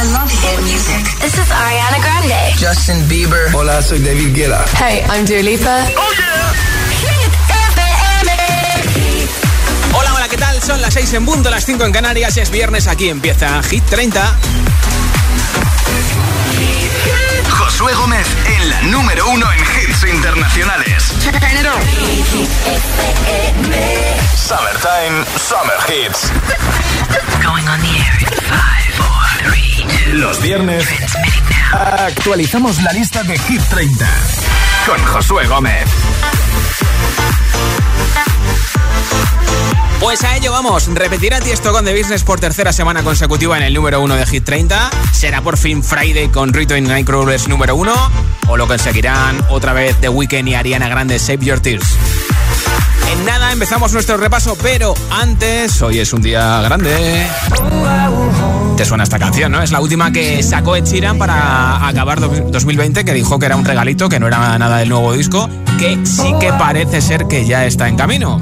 I love hit music. This is Ariana Grande. Justin Bieber. Hola, soy David Guetta. Hey, I'm Dua Lipa. Oh yeah. Hit FM. Hola, hola, ¿qué tal? Son las 6 en punto, las 5 en Canarias. Es viernes, aquí empieza Hit 30. Josué Gómez en la número uno en hits internacionales. Summertime, Summer Hits. Going on the air in five, four, three, two. Los viernes actualizamos la lista de Hit 30 con Josué Gómez. Pues a ello vamos. Repetirá Tiesto con The Business por tercera semana consecutiva en el número uno de Hit 30. Será por fin Friday con Rito y Nightcrawlers número uno. O lo conseguirán otra vez The Weeknd y Ariana Grande Save Your Tears. En nada empezamos nuestro repaso, pero antes, hoy es un día grande. Te suena esta canción, ¿no? Es la última que sacó Ed Sheeran para acabar do- 2020, que dijo que era un regalito, que no era nada del nuevo disco, que sí que parece ser que ya está en camino.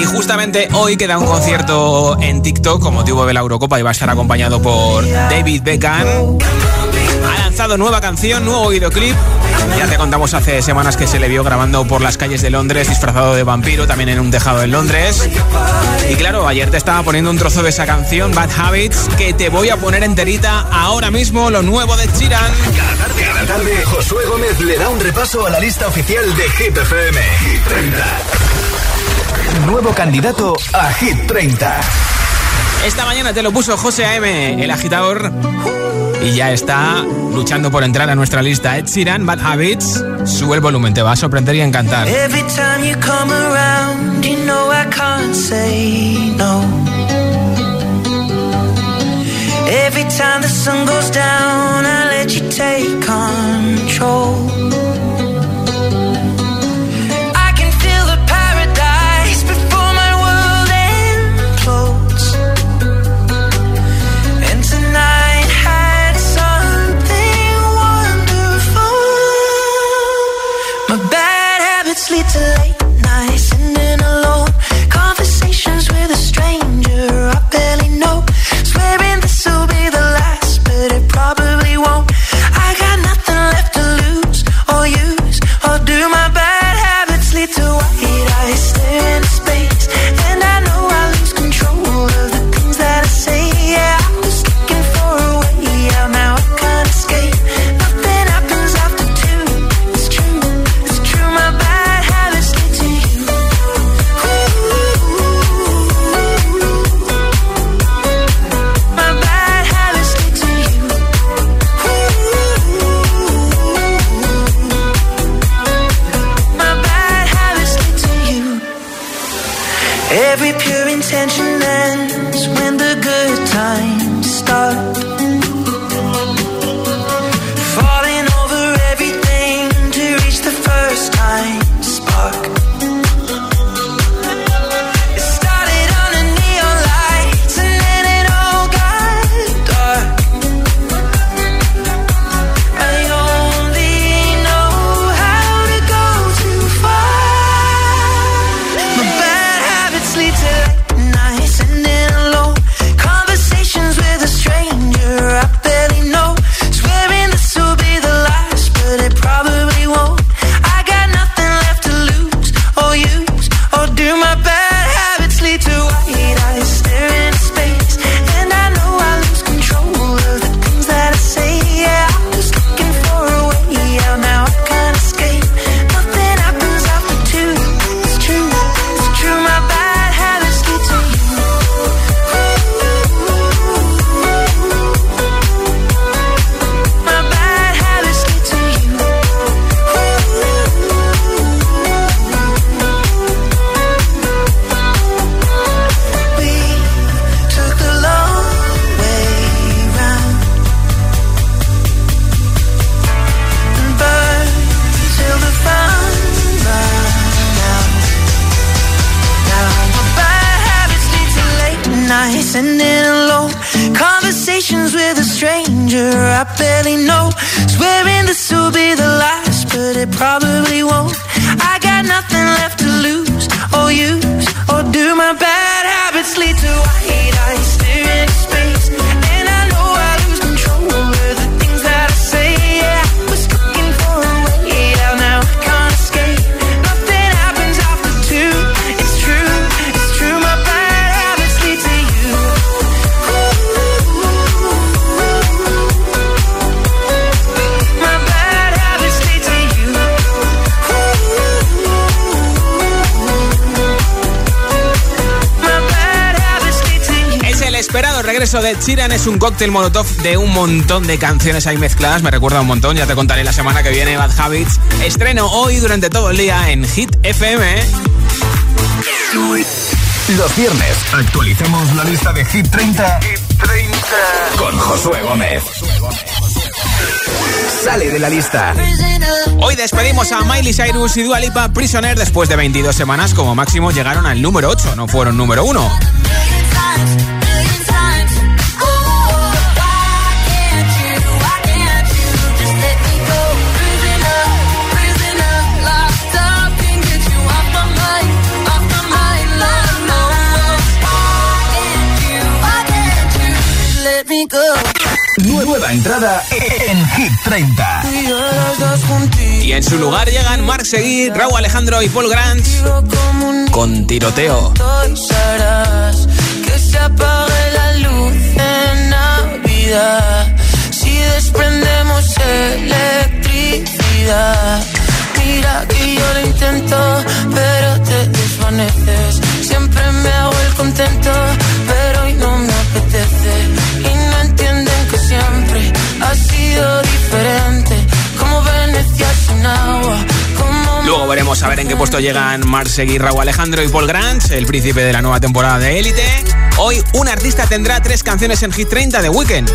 Y justamente hoy queda un concierto en TikTok con motivo de la Eurocopa y va a estar acompañado por David Beckham. Lanzado nueva canción, nuevo videoclip. Ya te contamos hace semanas que se le vio grabando por las calles de Londres disfrazado de vampiro, también en un tejado en Londres. Y claro, ayer te estaba poniendo un trozo de esa canción, Bad Habits, que te voy a poner enterita ahora mismo, lo nuevo de Chiran. Cada tarde, cada tarde, Josué Gómez le da un repaso a la lista oficial de Hit FM. Hit 30. Nuevo candidato a Hit 30. Esta mañana te lo puso José A.M., el agitador, y ya está luchando por entrar a nuestra lista. Ed Sheeran, Bad Habits, sube el volumen, te va a sorprender y encantar. Every time you come around, you know I can't say no. Every time the sun goes down, I let you take control. sleep too late. Es un cóctel molotov de un montón de canciones ahí mezcladas, me recuerda un montón, ya te contaré la semana que viene Bad Habits. Estreno hoy durante todo el día en Hit FM. Los viernes actualicemos la lista de Hit 30, con Josué Gómez. Sale de la lista. Hoy despedimos a Miley Cyrus y Dua Lipa Prisoner después de 22 semanas como máximo llegaron al número 8, no fueron número 1. Go. Nueva entrada en Hit 30. Y en su lugar llegan Mark Seguí, Raúl Alejandro y Paul Grant con tiroteo. harás que se apague la luz en Navidad. Si desprendemos electricidad. Mira que yo lo intento, pero te desvaneces. Siempre me hago el contento, pero hoy no me apetece. Luego veremos a ver en qué puesto llegan Mark Seguí, Raúl Alejandro y Paul Grant, el príncipe de la nueva temporada de Élite. Hoy un artista tendrá tres canciones en Hit 30 de Weekend.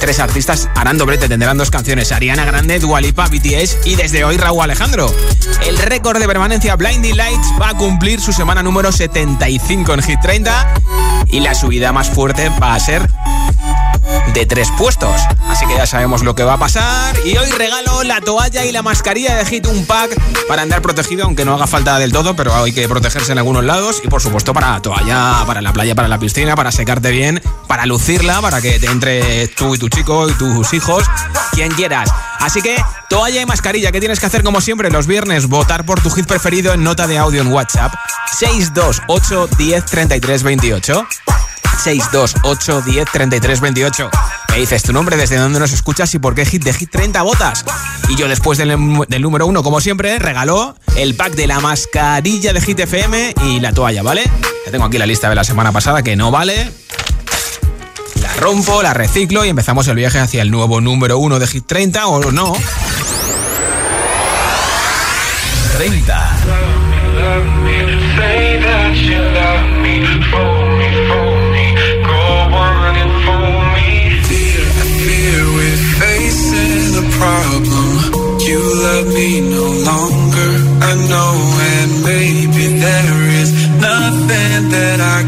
Tres artistas harán doblete, tendrán dos canciones, Ariana Grande, Dua Lipa, BTS y desde hoy Raúl Alejandro. El récord de permanencia Blinding Lights va a cumplir su semana número 75 en Hit 30 y la subida más fuerte va a ser de tres puestos. Así que ya sabemos lo que va a pasar. Y hoy regalo la toalla y la mascarilla de Hit, un pack para andar protegido, aunque no haga falta del todo, pero hay que protegerse en algunos lados. Y por supuesto para la toalla, para la playa, para la piscina, para secarte bien, para lucirla, para que te entre tú y tu chico y tus hijos, quien quieras. Así que toalla y mascarilla, ¿qué tienes que hacer como siempre los viernes? Votar por tu hit preferido en nota de audio en WhatsApp 628 10 33 28. 628 10 33 28. Me dices tu nombre, desde dónde nos escuchas y por qué hit de Hit 30 votas. Y yo después del, del número 1, como siempre, regaló el pack de la mascarilla de Hit FM y la toalla, ¿vale? Ya tengo aquí la lista de la semana pasada que no vale. La rompo, la reciclo y empezamos el viaje hacia el nuevo número 1 de Hit 30 o no. 30. Me no longer, I know, and maybe there is nothing that I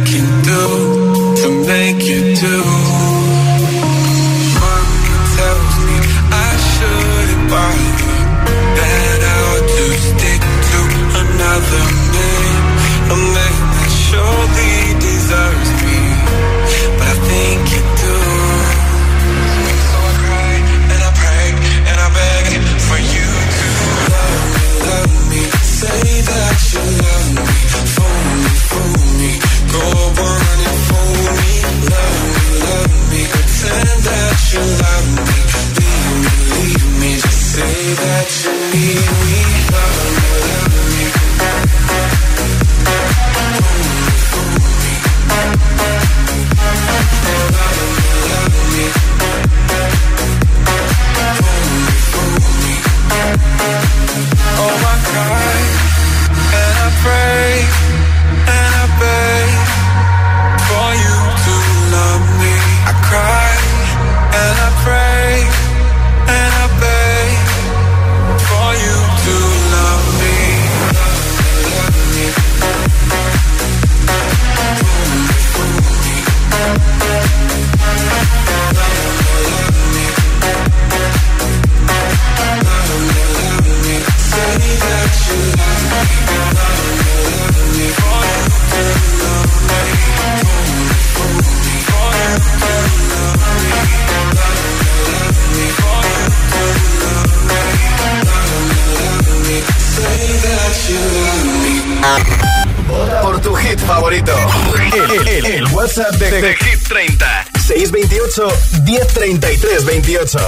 33 28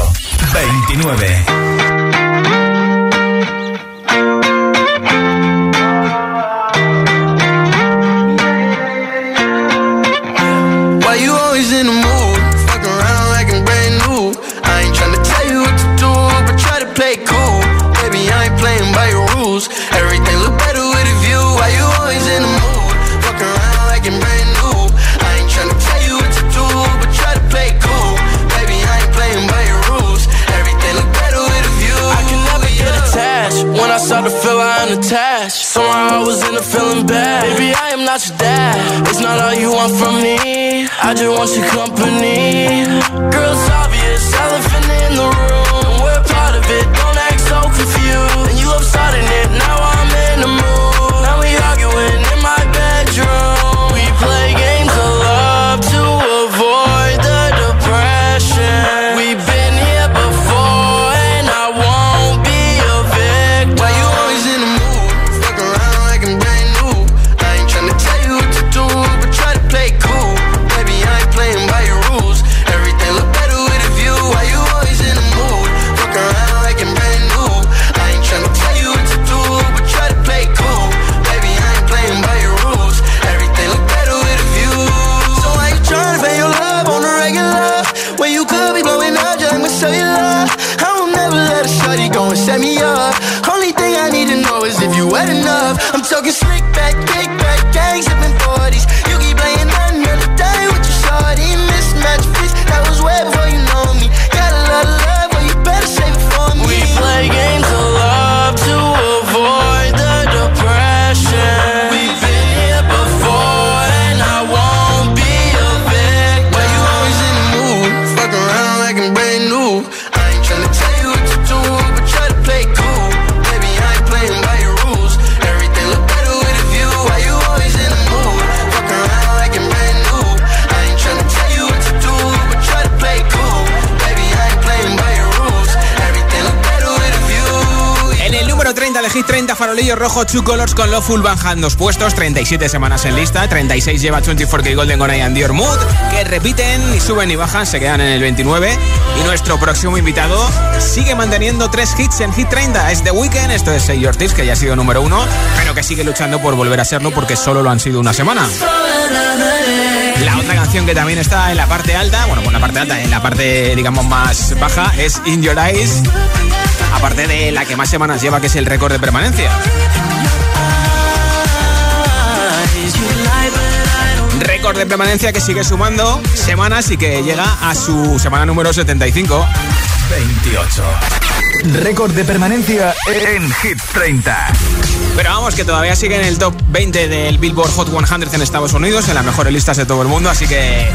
29 Rojo, Two Colors con Loveful Van Hand, dos puestos, 37 semanas en lista, 36 lleva 24K Golden Goray and Dior Mood, que repiten y suben y bajan, se quedan en el 29. Y nuestro próximo invitado sigue manteniendo tres hits en Hit 30, es The Weeknd, esto es Say Your Tips, que ya ha sido número uno, pero que sigue luchando por volver a serlo porque solo lo han sido una semana. La otra canción que también está en la parte alta, bueno, en la parte alta, en la parte, digamos, más baja, es In Your Eyes aparte de la que más semanas lleva, que es el récord de permanencia. Récord de permanencia que sigue sumando semanas y que llega a su semana número 75. 28. Récord de permanencia en Hit 30. Pero vamos, que todavía sigue en el top 20 del Billboard Hot 100 en Estados Unidos, en las mejores listas de todo el mundo, así que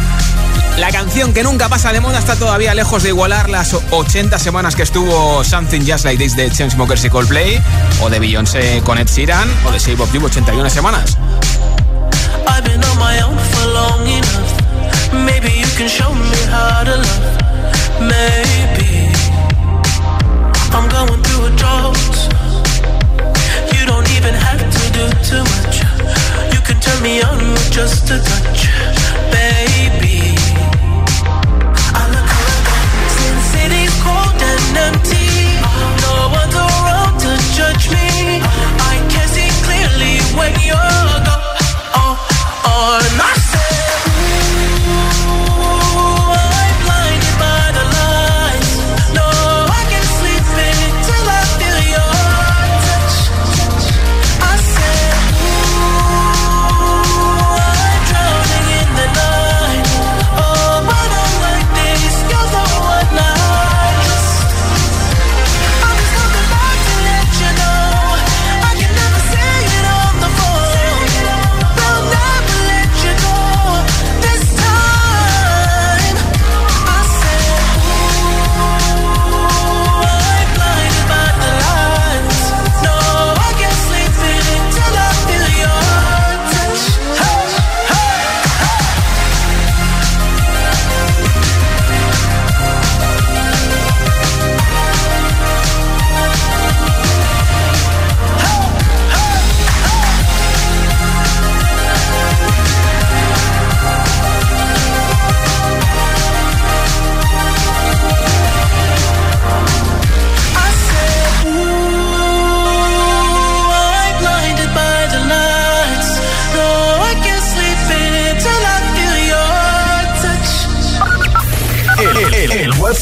la canción que nunca pasa de moda está todavía lejos de igualar las 80 semanas que estuvo Something Just Like This de Chainsmokers y Coldplay, o de Beyoncé con Ed Sheeran, o de Save of You 81 semanas. Me just a touch. empty. No one's around to judge me. I can see clearly when you're gone. Oh, oh,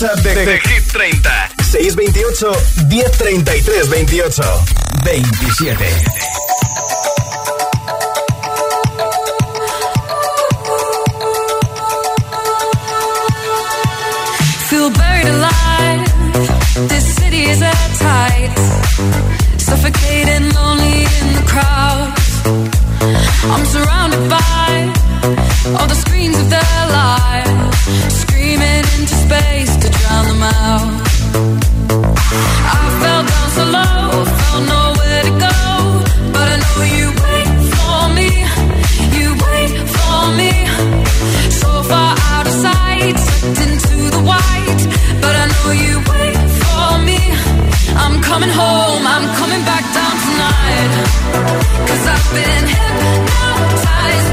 WhatsApp de, de Hit 30. 628 1033 28 27. Feel buried alive. This city is at tight. Suffocating, lonely in the crowd. I'm surrounded by all the screens of their lives, screaming into space to drown them out. I fell down so low, nowhere to go, but I know you wait for me, you wait for me. So far out of sight, into the white, but I know you wait for me. I'm coming home, I'm coming back down I've been hypnotized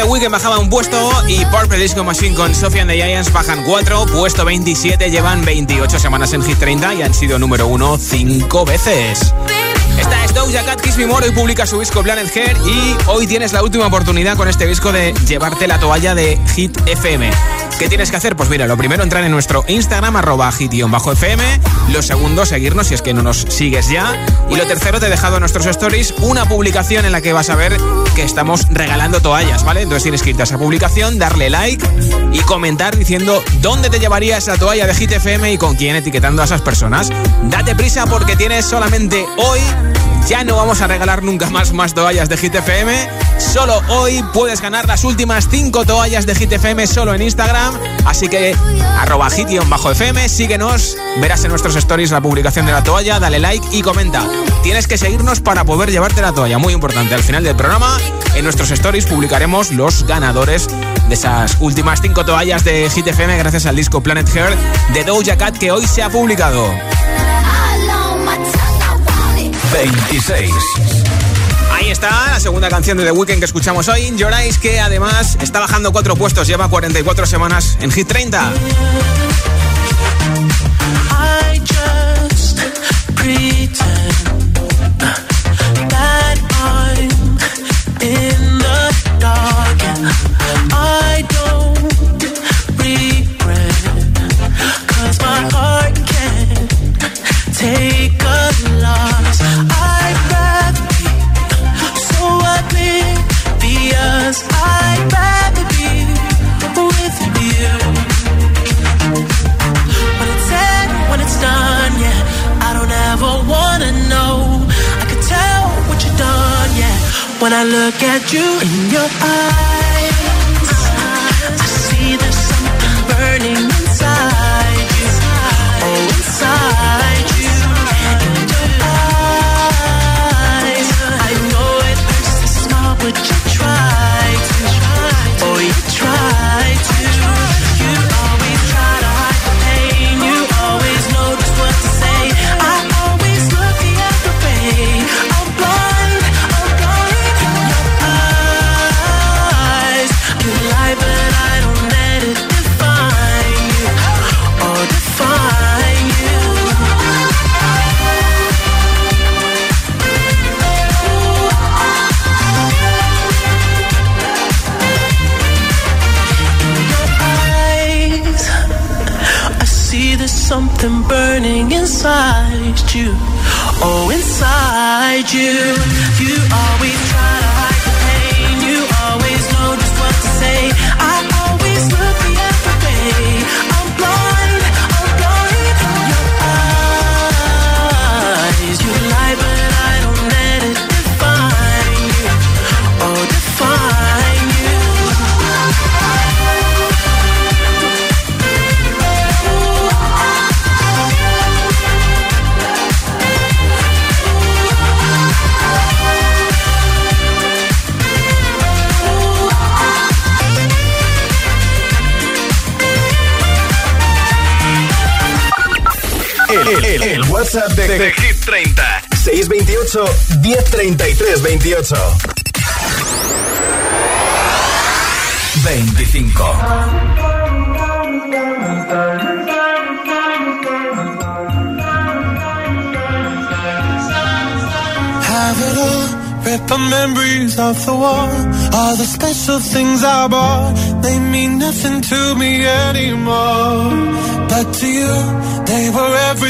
28 de Weekend bajaba un puesto y Purple Disco Machine con Sophie and the Giants bajan 4, puesto 27, llevan 28 semanas en Hit 30 y han sido número 1 5 veces. Esta es Doja Cat Kiss Me More, hoy publica su disco Planet Hair y hoy tienes la última oportunidad con este disco de llevarte la toalla de Hit FM. ¿Qué tienes que hacer? Pues mira, lo primero entrar en nuestro Instagram, arroba hit-fm. Lo segundo, seguirnos si es que no nos sigues ya. Y lo tercero, te he dejado en nuestros stories una publicación en la que vas a ver que estamos regalando toallas, ¿vale? Entonces tienes que irte a esa publicación, darle like y comentar diciendo dónde te llevaría esa toalla de Hit FM y con quién etiquetando a esas personas. Date prisa porque tienes solamente hoy ya no vamos a regalar nunca más más toallas de Hit FM. Solo hoy puedes ganar las últimas 5 toallas de Hit FM solo en Instagram. Así que arroba hit-fm, síguenos, verás en nuestros stories la publicación de la toalla, dale like y comenta. Tienes que seguirnos para poder llevarte la toalla, muy importante. Al final del programa, en nuestros stories publicaremos los ganadores de esas últimas 5 toallas de Hit FM gracias al disco Planet Hair de Doja Cat que hoy se ha publicado. 26. Ahí está la segunda canción de The Weeknd que escuchamos hoy, Eyes, que además está bajando cuatro puestos, lleva 44 semanas en Hit 30. I just at you in your eyes, 628 1033 28 25 have it all. Rip the memories of the war. All the special things I bought, they mean nothing to me anymore. But to you, they were everything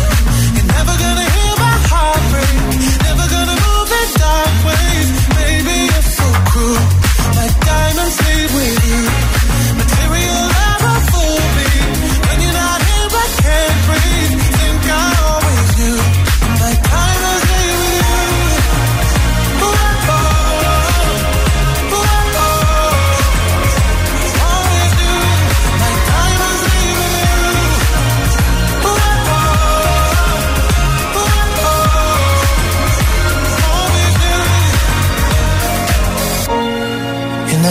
My diamonds leave with you.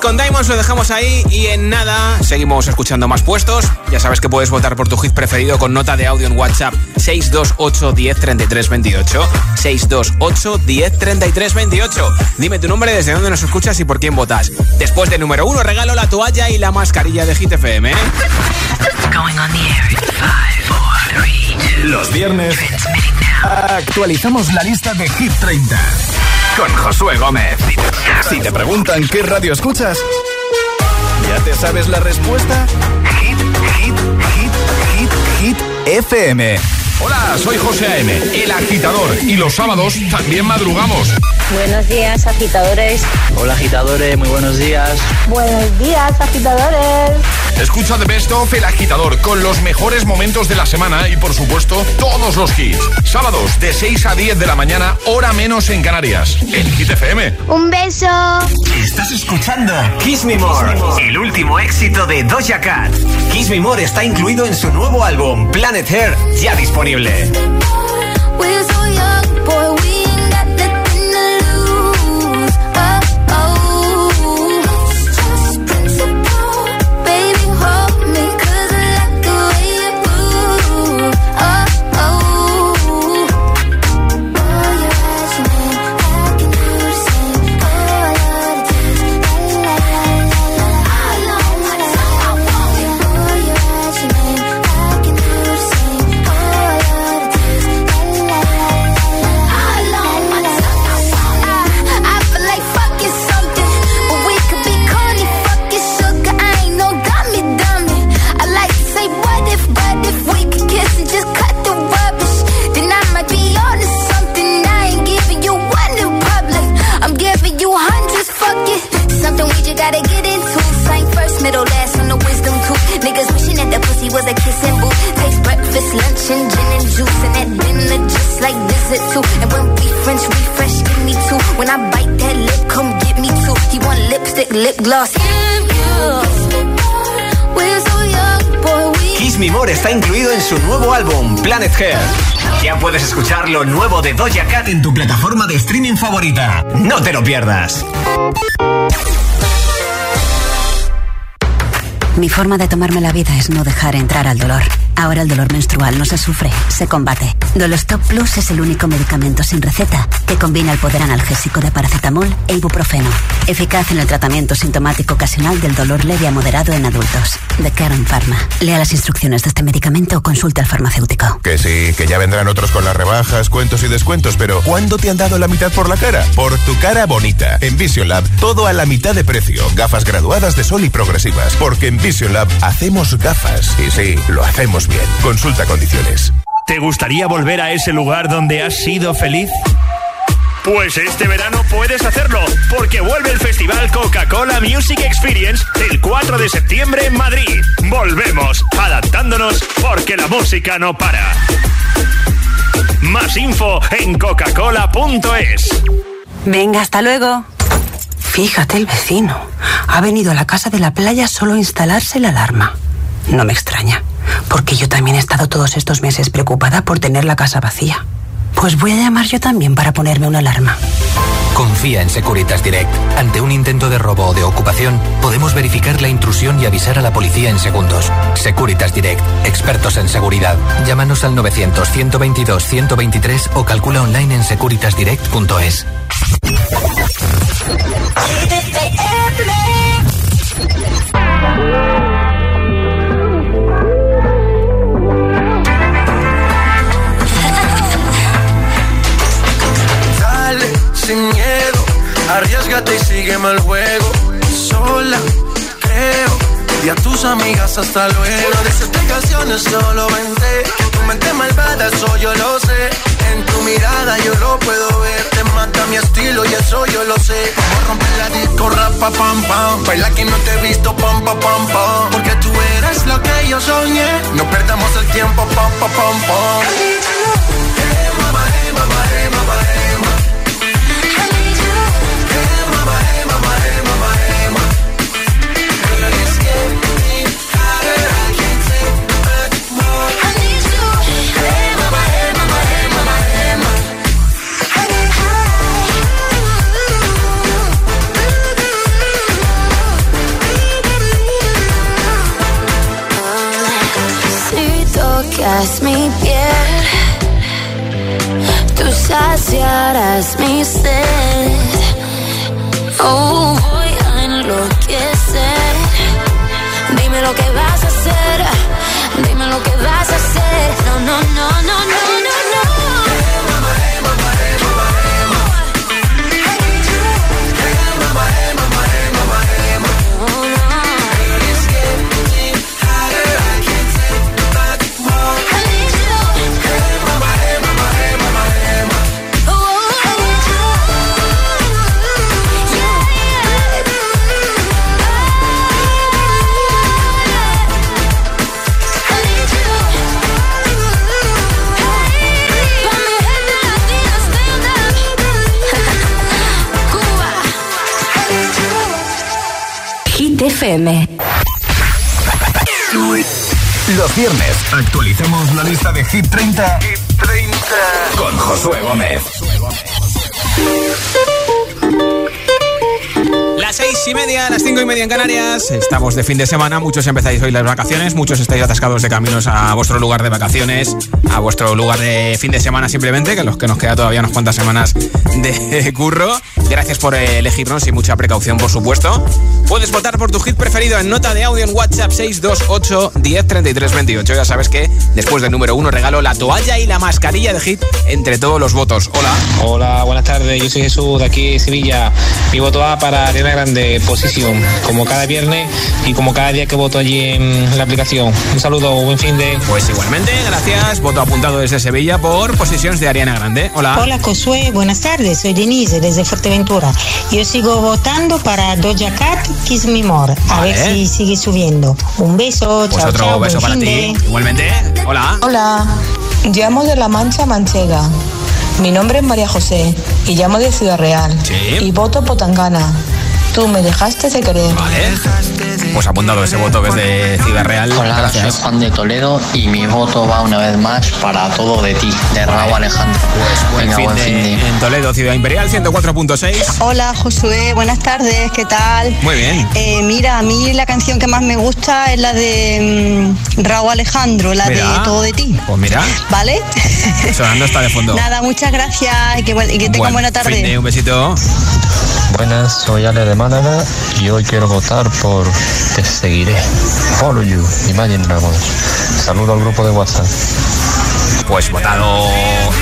Con Diamonds lo dejamos ahí y en nada seguimos escuchando más puestos. Ya sabes que puedes votar por tu hit preferido con nota de audio en WhatsApp 628 10 33 28. 628 10 33 28. Dime tu nombre, desde dónde nos escuchas y por quién votas. Después de número uno, regalo la toalla y la mascarilla de Hit FM. ¿eh? Going on the air in five, four, three, two. Los viernes actualizamos la lista de Hit 30 con Josué Gómez. Si te preguntan qué radio escuchas, ¿ya te sabes la respuesta? Hit, hit, hit, hit, hit FM. Hola, soy José A.M., el agitador, y los sábados también madrugamos. Buenos días, agitadores. Hola agitadores, muy buenos días. Buenos días, agitadores. Escucha The Best of El Agitador con los mejores momentos de la semana y, por supuesto, todos los hits. Sábados de 6 a 10 de la mañana, hora menos en Canarias. En Hit FM. Un beso. Estás escuchando Kiss Me More, el último éxito de Doja Cat. Kiss Me More está incluido en su nuevo álbum Planet Hair, ya disponible. We're so young, boy, gloss. Kiss Me More está incluido en su nuevo álbum, Planet Hair. Ya puedes escuchar lo nuevo de Doja Cat en tu plataforma de streaming favorita. No te lo pierdas. Mi forma de tomarme la vida es no dejar entrar al dolor. Ahora el dolor menstrual no se sufre, se combate. Dolostop Plus es el único medicamento sin receta que combina el poder analgésico de paracetamol e ibuprofeno. Eficaz en el tratamiento sintomático ocasional del dolor leve a moderado en adultos. De Karen Pharma. Lea las instrucciones de este medicamento o consulte al farmacéutico. Que sí, que ya vendrán otros con las rebajas, cuentos y descuentos, pero ¿cuándo te han dado la mitad por la cara? Por tu cara bonita. En Vision Lab, todo a la mitad de precio. Gafas graduadas de sol y progresivas. Porque en Vision Lab hacemos gafas. Y sí, lo hacemos bien. Consulta condiciones. ¿Te gustaría volver a ese lugar donde has sido feliz? Pues este verano puedes hacerlo, porque vuelve el Festival Coca-Cola Music Experience el 4 de septiembre en Madrid. Volvemos, adaptándonos, porque la música no para. Más info en coca-cola.es. Venga, hasta luego. Fíjate el vecino. Ha venido a la casa de la playa solo a instalarse la alarma. No me extraña, porque yo también he estado todos estos meses preocupada por tener la casa vacía. Pues voy a llamar yo también para ponerme una alarma. Confía en Securitas Direct. Ante un intento de robo o de ocupación, podemos verificar la intrusión y avisar a la policía en segundos. Securitas Direct, expertos en seguridad. Llámanos al 900-122-123 o calcula online en securitasdirect.es. sin miedo, arriesgate y sígueme el juego. Sola, creo, y a tus amigas hasta luego. No des explicaciones, solo vente. Tu mente malvada, eso yo lo sé. En tu mirada yo lo puedo ver. Te mata mi estilo y eso yo lo sé. Como romper la disco, rapa, pam, pam. Baila que no te he visto, pam, pam, pam, pam. Porque tú eres lo que yo soñé. No perdamos el tiempo, pam, pam, pam, pam. En Canarias. Estamos de fin de semana. Muchos empezáis hoy las vacaciones. Muchos estáis atascados de caminos a vuestro lugar de vacaciones, a vuestro lugar de fin de semana simplemente, que los que nos queda todavía unas cuantas semanas de curro. Gracias por eh, elegirnos y mucha precaución, por supuesto. Puedes votar por tu hit preferido en nota de audio en WhatsApp 628 103328. Ya sabes que después del número uno regalo la toalla y la mascarilla de hit entre todos los votos. Hola. Hola, buenas tardes. Yo soy Jesús de aquí de Sevilla. Mi voto va para Arena Grande, posición, como cada viernes y como cada día que voto allí en la aplicación. Un saludo, buen fin de. Pues igualmente, gracias. Voto apuntado desde Sevilla por posiciones de Ariana Grande. Hola. Hola Josué, buenas tardes, soy Denise desde Fuerteventura. Yo sigo votando para Doja Cat, Kiss Me More, a Vale. ver si sigue subiendo. Un beso, Pues chao, otro chao, beso para ti. Igualmente. Hola. Hola, Llamo de La Mancha Manchega. Mi nombre es María José y llamo de Ciudad Real. Y voto Potangana. Tú me dejaste de querer. Pues apuntado ese voto que es de Ciudad Real. Hola, Gracias. soy Juan de Toledo y mi voto va una vez más para todo de ti, de Raúl Alejandro. Buen Venga, fin buen de- fin de. en Toledo, Ciudad Imperial, 104.6. Hola Josué, buenas tardes, ¿qué tal? Muy bien. Eh, mira, a mí la canción que más me gusta es la de mm, Raúl Alejandro, la Mira. de Todo de ti. Pues mira, ¿Vale? sonando está de fondo. Nada, muchas gracias y que, y que tengan Buen buena tarde. fin de- un besito. Buenas, soy Ale de Málaga y hoy quiero votar por Te seguiré. Follow you, Imagine Dragons. Saludo al grupo de WhatsApp. Pues votado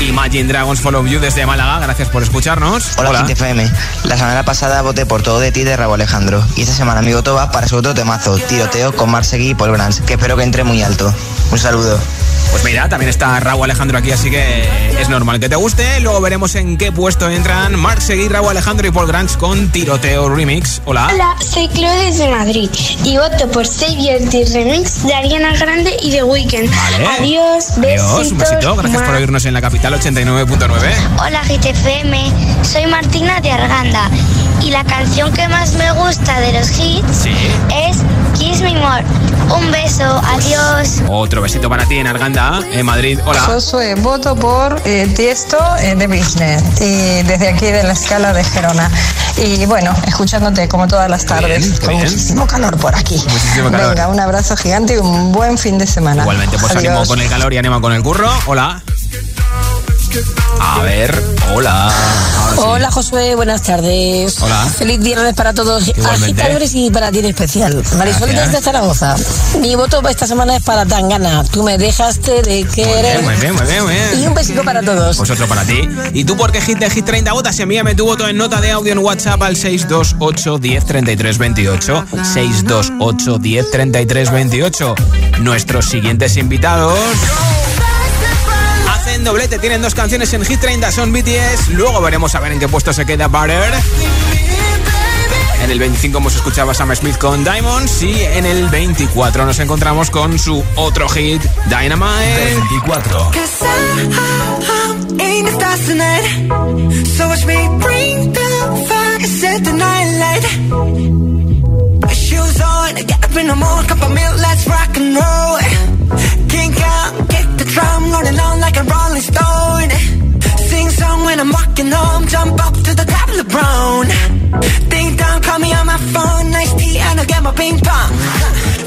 Imagine Dragons Follow You desde Málaga. Gracias por escucharnos. Hola, Hit FM. La semana pasada voté por todo de ti de Rabo Alejandro. Y esta semana mi voto va para su otro temazo, Tiroteo con Marsegui y Paul Brands, que espero que entre muy alto. Un saludo. Pues mira, también está Raúl Alejandro aquí, así que es normal que te guste. Luego veremos en qué puesto entran Mark Seguí, Raúl Alejandro y Paul Grants con Tiroteo Remix. Hola. Hola, soy Chloe desde Madrid y voto por Save the Remix de Ariana Grande y The Weeknd. Vale. Adiós, besitos. Adiós, un besito. Gracias por oírnos en la capital 89.9. Hola GTFM, soy Martina de Arganda y la canción que más me gusta de los hits es Kiss. Un beso, adiós. Otro besito para ti en Arganda, en Madrid. Hola. Josué, voto por eh, Tiesto eh, de Business y desde aquí de la escala de Gerona. Y bueno, escuchándote como todas las tardes, Bien, con bien. muchísimo calor por aquí. Muchísimo calor. Venga, un abrazo gigante y un buen fin de semana. Igualmente, pues Adiós. ánimo con el calor y ánimo con el curro. Hola. A ver, hola. Sí. Hola Josué, buenas tardes. Hola. Feliz viernes para todos, Igualmente. agitadores y para ti en especial. Marisol desde Zaragoza. Mi voto esta semana es para Tangana. Tú me dejaste de querer. Muy bien, muy bien, muy bien. Y un besito para todos. Pues otro para ti. ¿Y tú por qué hit de Hit 30 votas? Envíame tu voto en nota de audio en WhatsApp al 628 10 33 28. 628 10 33 28. Nuestros siguientes invitados. Hacen doblete, tienen dos canciones en Hit 30, son BTS. Luego veremos a ver en qué puesto se queda Butter. En el 25 hemos escuchado a Sam Smith con Diamonds y en el 24 nos encontramos con su otro hit, Dynamite. 24. On, get up in the morning, cup of milk, let's rock and roll. Kink out, get the drum rolling on like a rolling stone. Sing song when I'm walking home, jump up to the top of the brown. Ding dong, call me on my phone, nice tea, and I'll get my ping pong.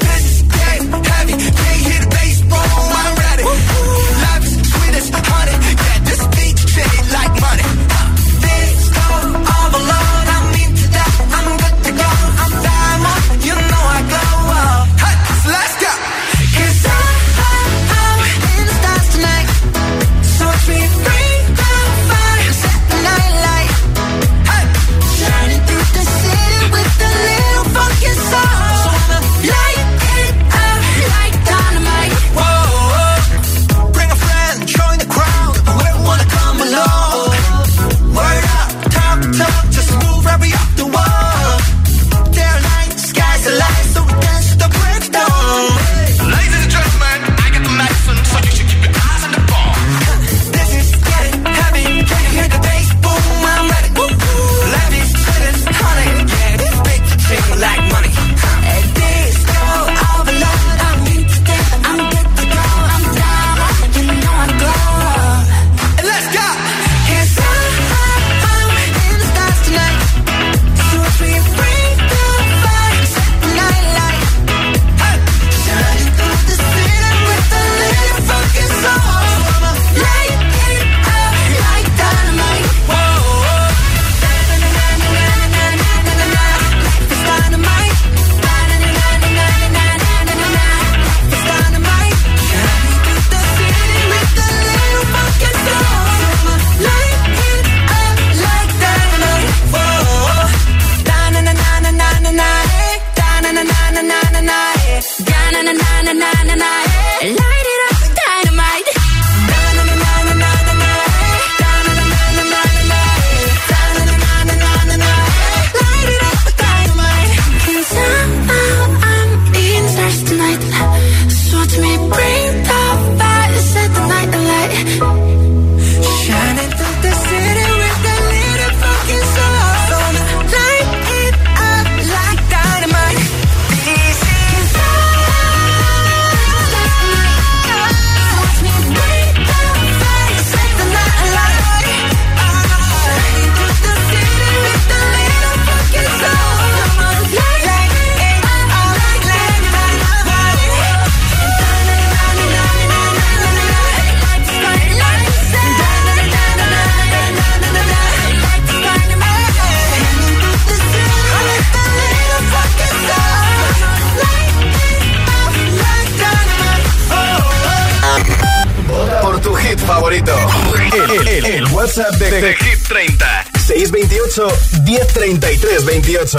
628 1033 28.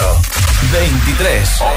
23.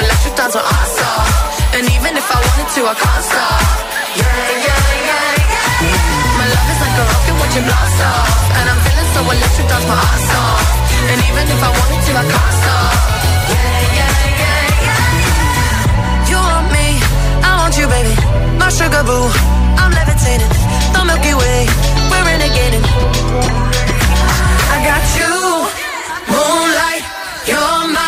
Electric, dance on ass off. Uh. And even if I wanted to, I can't stop. Yeah, yeah, yeah, yeah. My love is like a rocket your blast off. And I'm feeling so electric, dance my ass off. And even if I wanted to, I can't stop. Yeah, yeah, yeah, yeah. You want me, I want you, baby. My sugar boo, I'm levitating. The Milky Way, we're renegading. I got you, moonlight. You're my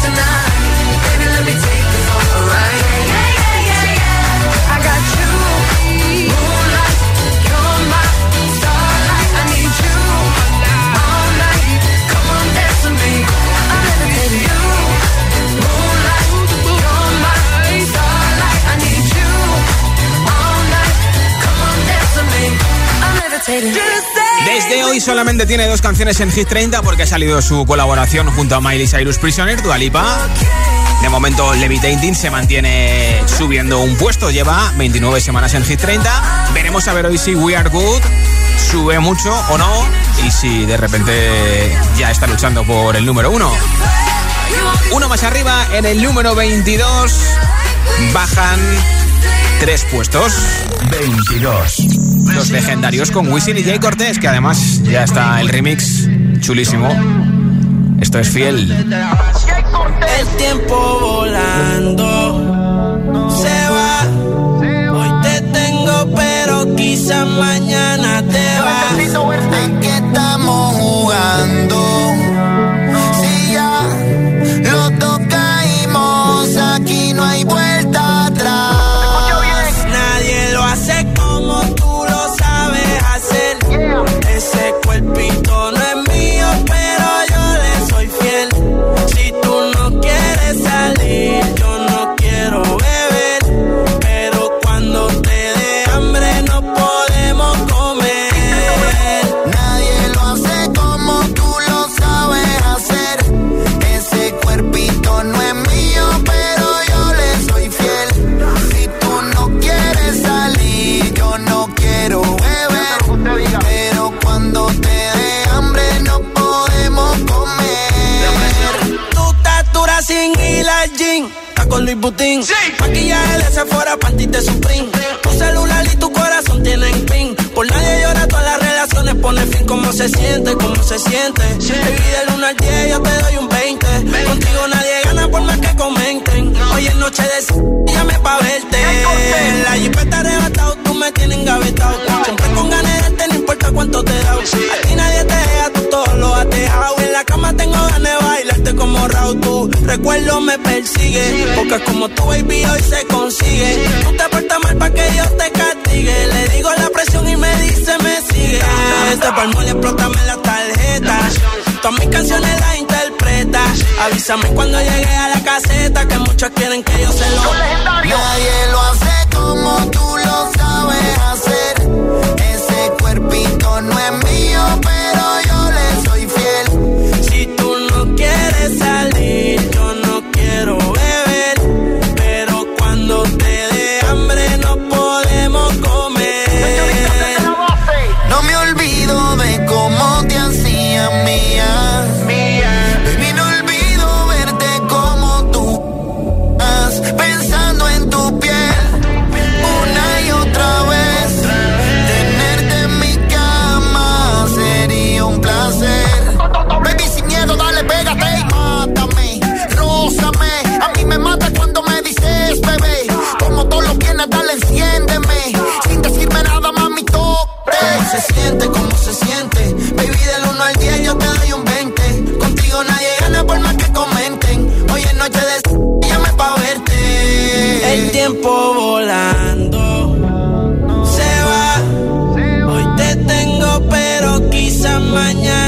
tonight. Desde hoy solamente tiene dos canciones en Hit 30 porque ha salido su colaboración junto a Miley Cyrus Prisoner, Dualipa. De momento Levitating se mantiene subiendo un puesto, lleva 29 semanas en Hit 30. Veremos a ver hoy si We Are Good sube mucho o no y si de repente ya está luchando por el número uno. Uno más arriba, en el número 22 bajan tres puestos. 22. Los legendarios con Wisin y Jay Cortés, que además ya está el remix chulísimo. Esto es fiel. El tiempo volando se va. Hoy te tengo, pero quizá mañana te vas. ¿A qué estamos jugando? Luis Butín. Maquillaje de Sephora, panty de Supreme. Tu celular y tu corazón tienen pin. Por nadie llora, todas las relaciones pone fin. ¿Cómo se siente? ¿Cómo se siente? Baby, del 1 al 10 yo te doy un 20. Contigo nadie gana por más que comenten. Hoy es noche de llame pa' verte. La jipeta arrebatado, tú me tienes engavetado. Siempre con ganas de no importa cuánto te da. A ti nadie te deja, tú todo lo has dejado. Tu recuerdo me persigue. Porque como tu baby hoy se consigue. Tú te portas mal pa' que Dios te castigue. Le digo la presión y me dice me sigue. Este palmo le explótame la tarjeta. todas mis canciones las interpreta. Avísame cuando llegue a la caseta, que muchos quieren que yo se lo. Nadie lo hace como tú lo sabes hacer. Ese cuerpito no es mío, pero tiempo volando se va. Hoy te tengo, pero quizás mañana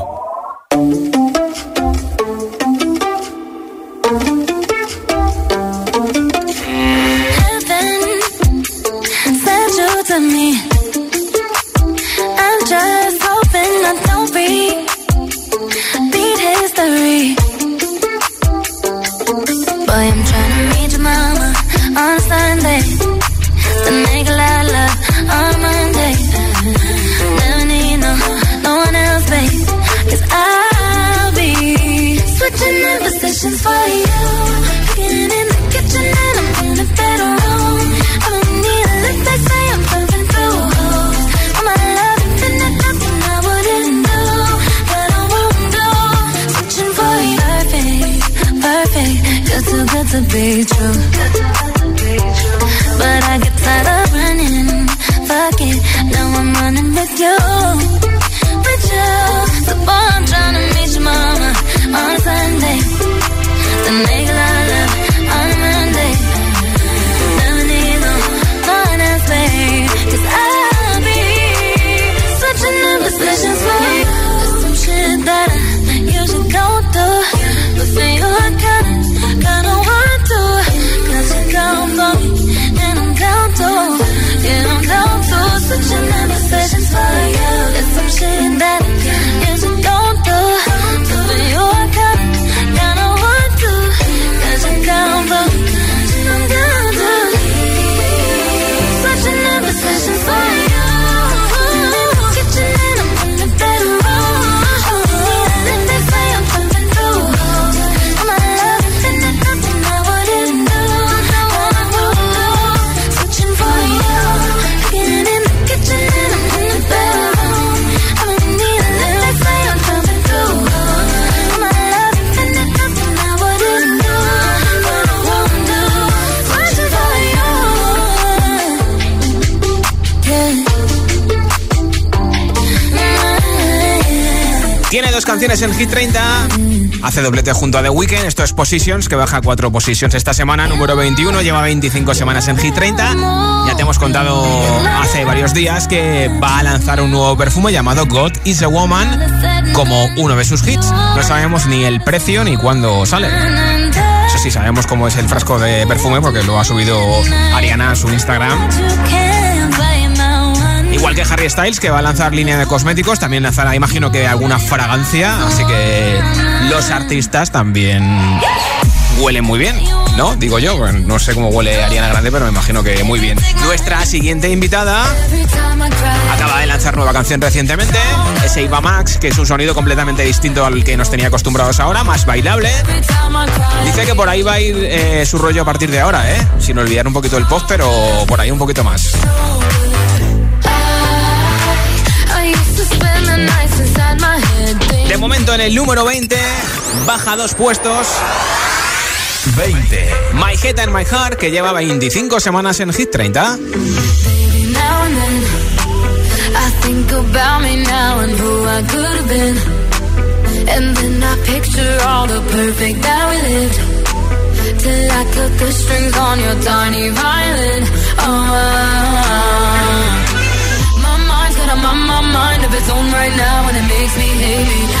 be. But I get tired of running. Fuck it, now I'm running with you. Yeah, I'm down to switching in positions for you. There's some shit that canciones en Hit 30. Hace doblete junto a The Weeknd. Esto es Positions, que baja cuatro positions esta semana. Número 21, lleva 25 semanas en Hit 30. Ya te hemos contado hace varios días que va a lanzar un nuevo perfume llamado God is a Woman como uno de sus hits. No sabemos ni el precio ni cuándo sale. Eso sí, sabemos cómo es el frasco de perfume porque lo ha subido Ariana a su Instagram. Igual que Harry Styles, que va a lanzar línea de cosméticos, también lanzará, imagino que alguna fragancia, así que los artistas también huelen muy bien. ¿no? Digo yo, no sé cómo huele Ariana Grande, pero me imagino que muy bien. Nuestra siguiente invitada acaba de lanzar nueva canción recientemente, es Eva Max, que es un sonido completamente distinto al que nos tenía acostumbrados ahora, más bailable. Dice que por ahí va a ir eh, su rollo a partir de ahora, ¿eh? Sin olvidar un poquito el pop, pero por ahí un poquito más. Momento en el número 20, baja dos puestos. 20. My Head and My Heart, que lleva 25 semanas en Hit 30. I think about me now and who I could have been. And then I picture all the perfect that we lived. Till I cut the strings on your tiny violin. Oh, my mind's got a my, my mind of its own right now, and it makes me hate me.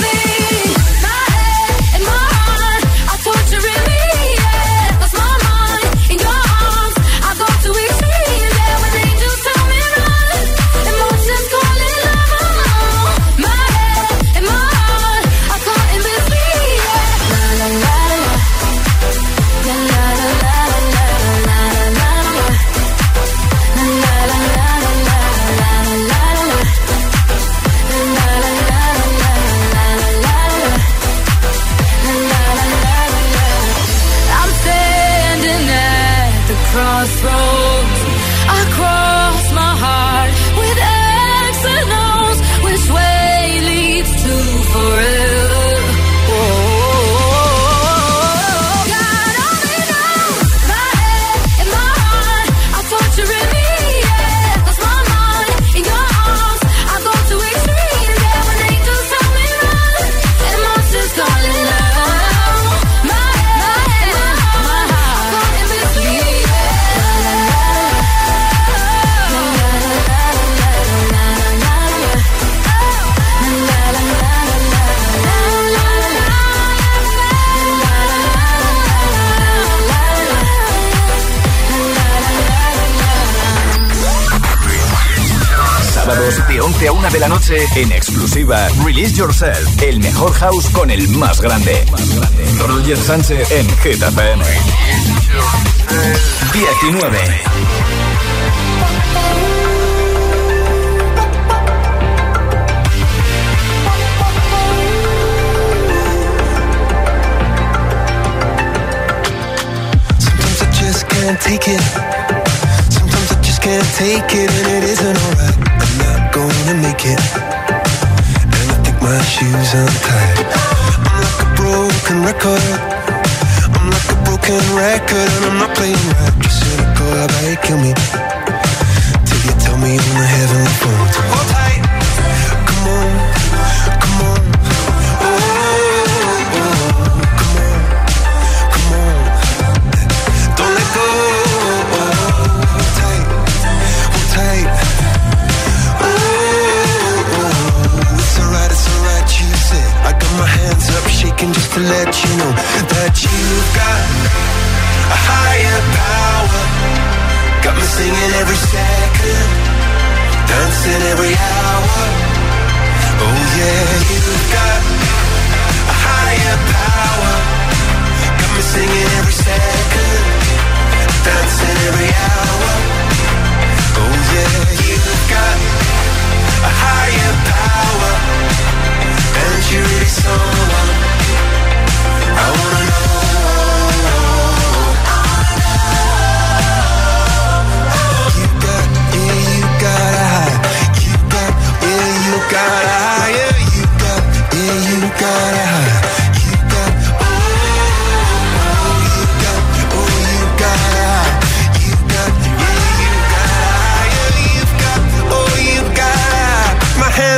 Release Yourself, el mejor house con el más grande. Roger Sánchez en FM. 19. Sometimes I just can't take it. Sometimes I just can't take it, and it isn't alright. I'm not gonna make it. My shoes untied. I'm like a broken record. I'm like a broken record, and I'm not playing right. Just cynical, about you kill me? Till you tell me on the heavenly phone. Every second, dancing every hour. Oh yeah, you've got a higher power. Got me singing every second, dancing every hour. Oh yeah, you've got a higher power, and you're really someone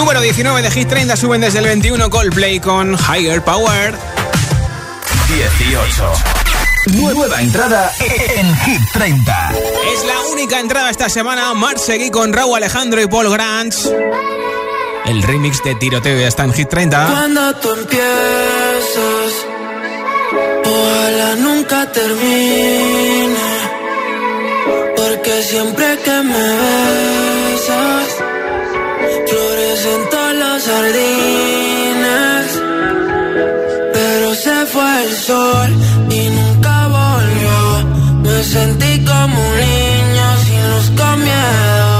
19 de Hit 30 suben desde el 21 Coldplay con Higher Power. 18. Nueva entrada en Hit 30. Es la única entrada esta semana. Seguí con Raúl Alejandro y Paul Grant. El remix de Tiroteo ya está en Hit 30. Cuando tú empiezas, ojalá nunca termine. Porque siempre que me besas, jardines. Pero se fue el sol y nunca volvió. Me sentí como un niño sin luz con miedo.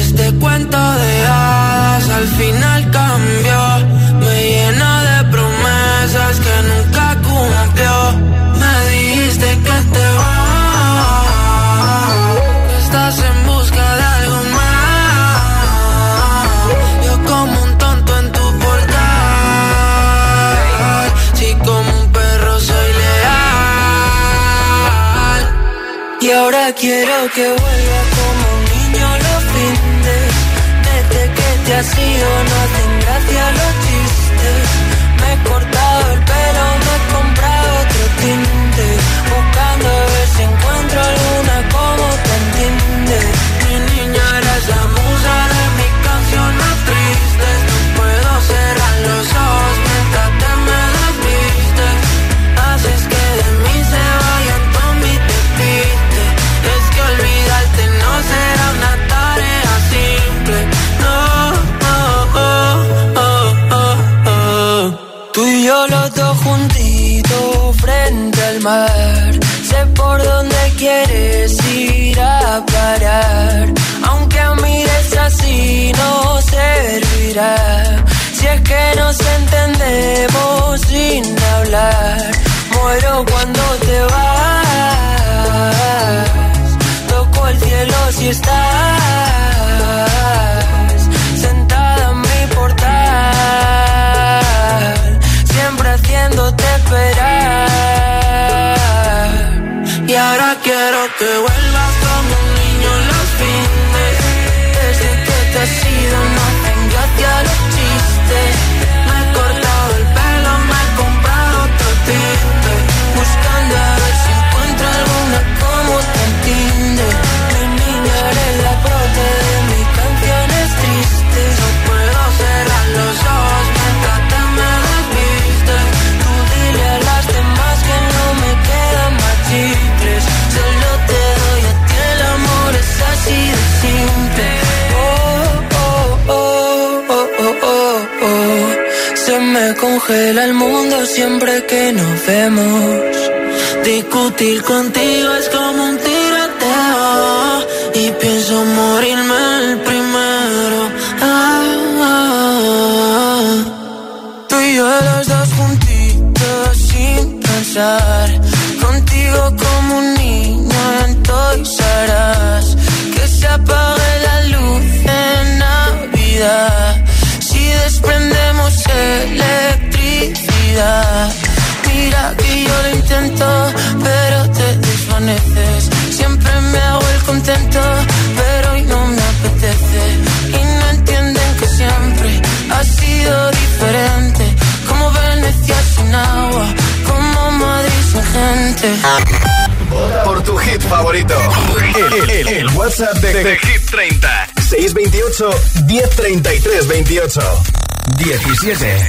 Este cuento de hadas al final cambió. Me llena de promesas que nunca ahora quiero que vuelva como un niño los fines. Desde que te has ido no hacen gracia Sé por dónde quieres ir a parar. Aunque mires así no servirá. Si es que nos entendemos sin hablar. Muero cuando te vas. Toco el cielo si estás sentada en mi portal, siempre haciéndote esperar. Que vuelvas como un niño los fines. Desde que te has ido no congela el mundo siempre que nos vemos. Discutir contigo es como un tiroteo y pienso morirme el primero. Ah, ah, ah. Tú y yo los dos juntitos sin pensar. Pero hoy no me apetece. Y no entienden que siempre ha sido diferente. Como Venecia sin agua, como Madrid sin gente. Por tu hit favorito. El, el- el WhatsApp de, de Hit 30. 628 1033 28. 17.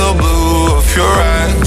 the blue of your eyes.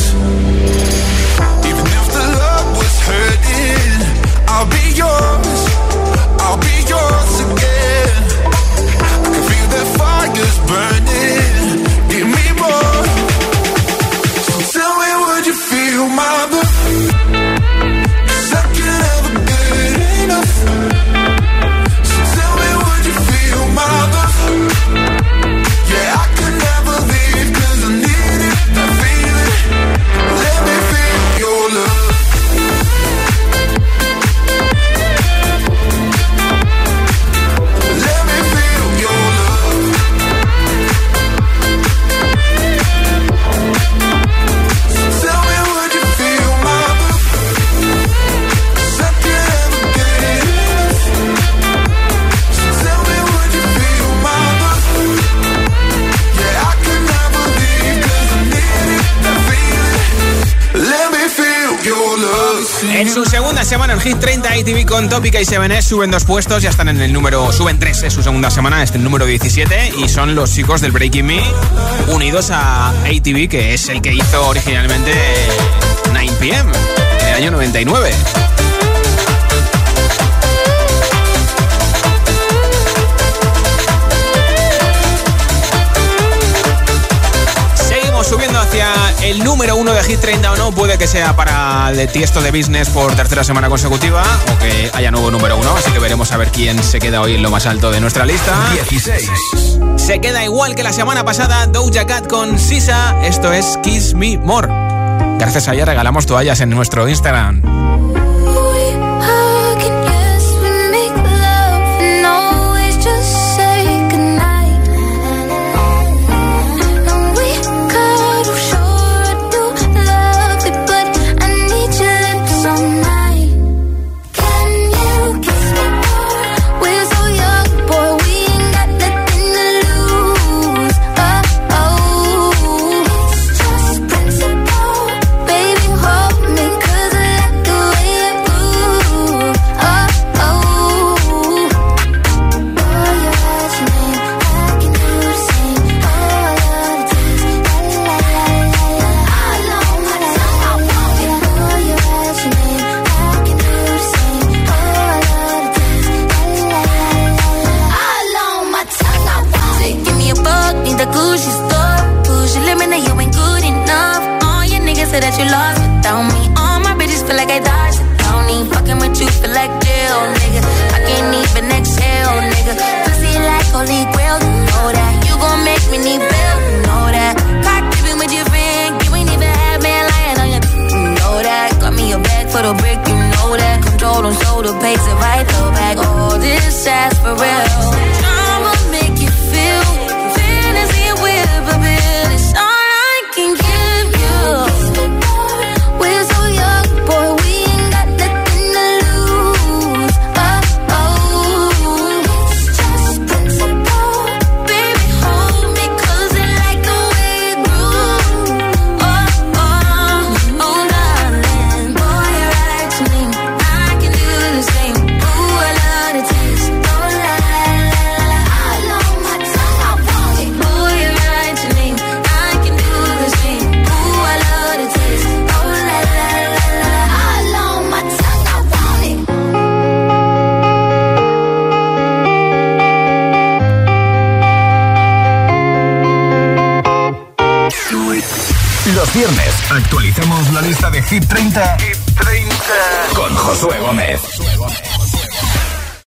Hit 30 ITV con Tópica y 7 suben dos puestos, ya están en el número, suben tres, es su segunda semana, este el número 17 y son los chicos del Breaking Me unidos a ATV que es el que hizo originalmente eh, 9pm en el año 99. subiendo hacia el número uno de Hit 30 o no. Puede que sea para el Tiesto de Business por tercera semana consecutiva o que haya nuevo número uno. Así que veremos a ver quién se queda hoy en lo más alto de nuestra lista. 16. Se queda igual que la semana pasada Doja Cat con Sisa. Esto es Kiss Me More. Gracias a ella regalamos toallas en nuestro Instagram.